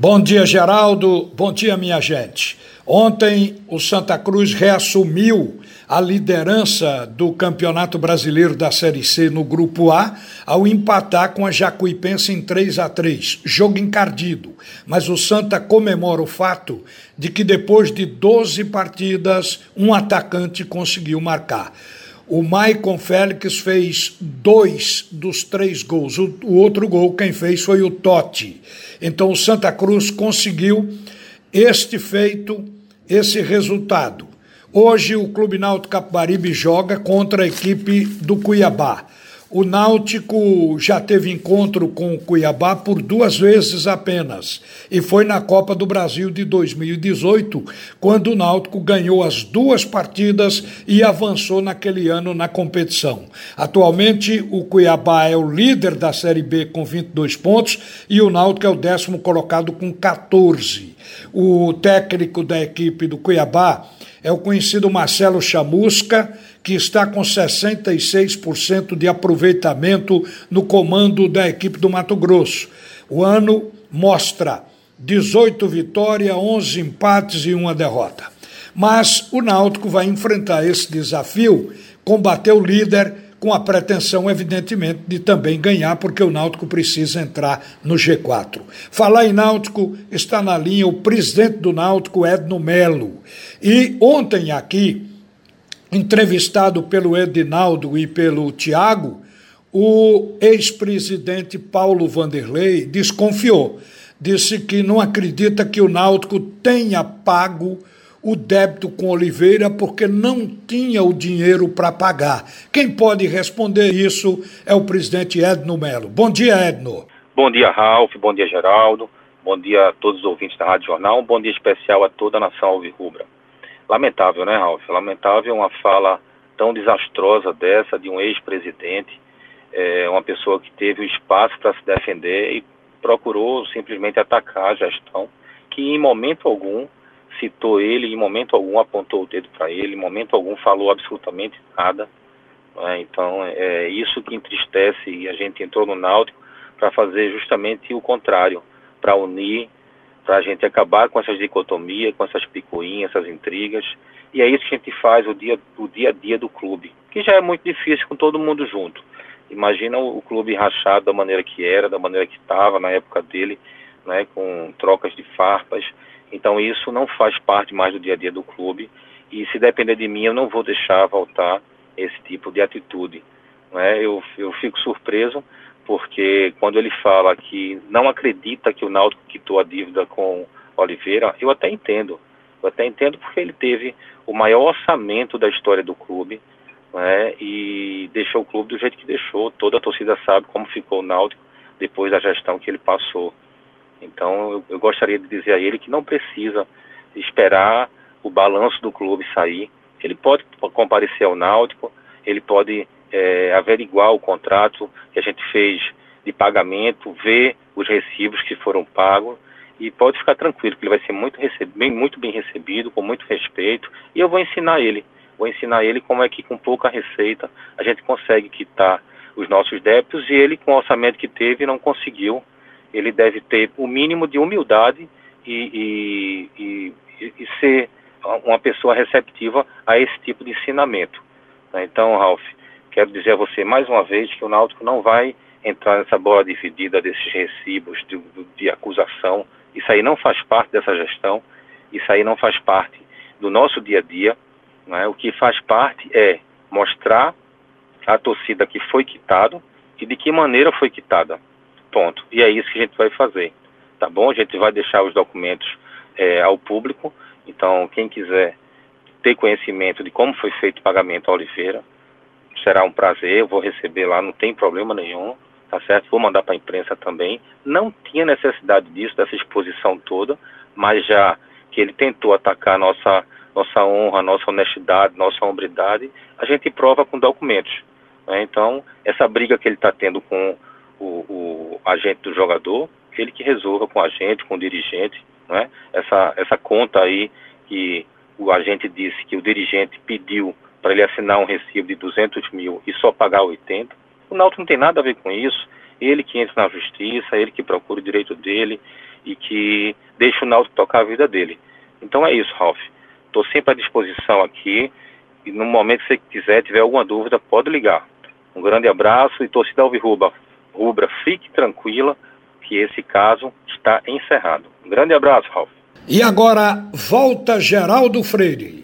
Bom dia, Geraldo. Bom dia, minha gente. Ontem o Santa Cruz reassumiu a liderança do Campeonato Brasileiro da Série C no Grupo A ao empatar com a Jacuipense em 3 a 3 jogo encardido. Mas o Santa comemora o fato de que depois de 12 partidas, um atacante conseguiu marcar. O Maicon Félix fez dois dos três gols. O, o, outro gol quem fez foi o Totti. Então o Santa Cruz conseguiu este feito, esse resultado. Hoje o Clube Náutico Capibaribe joga contra a equipe do Cuiabá. O Náutico já teve encontro com o Cuiabá por duas vezes apenas, e foi na Copa do Brasil de 2018, quando o Náutico ganhou as duas partidas e avançou naquele ano na competição. Atualmente, o Cuiabá é o líder da Série B com 22 pontos e o Náutico é o décimo colocado com 14. O técnico da equipe do Cuiabá é o conhecido Marcelo Chamusca que está com 66% de aproveitamento no comando da equipe do Mato Grosso. O ano mostra 18 vitórias, 11 empates e uma derrota. Mas o Náutico vai enfrentar esse desafio, combater o líder com a pretensão, evidentemente, de também ganhar, porque o Náutico precisa entrar no G4. Falar em Náutico, está na linha o presidente do Náutico, Edno Melo. E ontem aqui, entrevistado pelo Edinaldo e pelo Tiago, o ex-presidente Paulo Vanderlei desconfiou. Disse que não acredita que o Náutico tenha pago o débito com Oliveira porque não tinha o dinheiro para pagar. Quem pode responder isso é o presidente Edno Melo. Bom dia, Edno. Bom dia, Ralf. Bom dia, Geraldo. Bom dia a todos os ouvintes da Rádio Jornal. Um bom dia especial a toda a nação alvirrubra. Lamentável, né, Ralf? Lamentável uma fala tão desastrosa dessa de um ex-presidente, é, uma pessoa que teve o espaço para se defender e procurou simplesmente atacar a gestão, que em momento algum citou ele, em momento algum apontou o dedo para ele, em momento algum falou absolutamente nada. Né? Então é isso que entristece e a gente entrou no Náutico para fazer justamente o contrário, para unir para a gente acabar com essas dicotomias, com essas picuinhas, essas intrigas. E é isso que a gente faz o dia, o dia a dia do clube, que já é muito difícil com todo mundo junto. Imagina o, o clube rachado da maneira que era, da maneira que estava na época dele, né, com trocas de farpas. Então isso não faz parte mais do dia a dia do clube. E se depender de mim, eu não vou deixar voltar esse tipo de atitude. Né? Eu, eu fico surpreso porque quando ele fala que não acredita que o Náutico quitou a dívida com Oliveira, eu até entendo. Eu até entendo porque ele teve o maior orçamento da história do clube né, e deixou o clube do jeito que deixou. Toda a torcida sabe como ficou o Náutico depois da gestão que ele passou. Então eu, eu gostaria de dizer a ele que não precisa esperar o balanço do clube sair. Ele pode comparecer ao Náutico, ele pode é, averiguar o contrato que a gente fez de pagamento, ver os recibos que foram pagos e pode ficar tranquilo que ele vai ser muito, bem, muito bem recebido, com muito respeito e eu vou ensinar ele, vou ensinar ele como é que com pouca receita a gente consegue quitar os nossos débitos e ele com o orçamento que teve não conseguiu, ele deve ter o mínimo de humildade e, e, e, e ser uma pessoa receptiva a esse tipo de ensinamento. Né? Então, Ralph, quero dizer a você mais uma vez que o Náutico não vai entrar nessa bola dividida desses recibos de, de acusação. Isso aí não faz parte dessa gestão, isso aí não faz parte do nosso dia a dia. Né? O que faz parte é mostrar à torcida que foi quitado e de que maneira foi quitada. Ponto. E é isso que a gente vai fazer. Tá bom? A gente vai deixar os documentos é, ao público. Então, quem quiser ter conhecimento de como foi feito o pagamento a Oliveira, será um prazer, eu vou receber lá, não tem problema nenhum, tá certo? Vou mandar para a imprensa também. Não tinha necessidade disso, dessa exposição toda, mas já que ele tentou atacar nossa nossa honra, nossa honestidade, nossa hombridade, a gente prova com documentos. Né? Então, essa briga que ele está tendo com o, o, agente do jogador, ele que resolva com a gente, com o dirigente, né? essa, essa conta aí que o agente disse que o dirigente pediu para ele assinar um recibo de 200 mil e só pagar 80. O Náutico não tem nada a ver com isso. Ele que entra na justiça, ele que procura o direito dele e que deixe o Náutico tocar a vida dele. Então é isso, Ralf. Estou sempre à disposição aqui e no momento que você quiser, tiver alguma dúvida, pode ligar. Um grande abraço e torcida Alvirrubra, Rubra, fique tranquila que esse caso está encerrado. Um grande abraço, Ralf. E agora volta Geraldo Freire.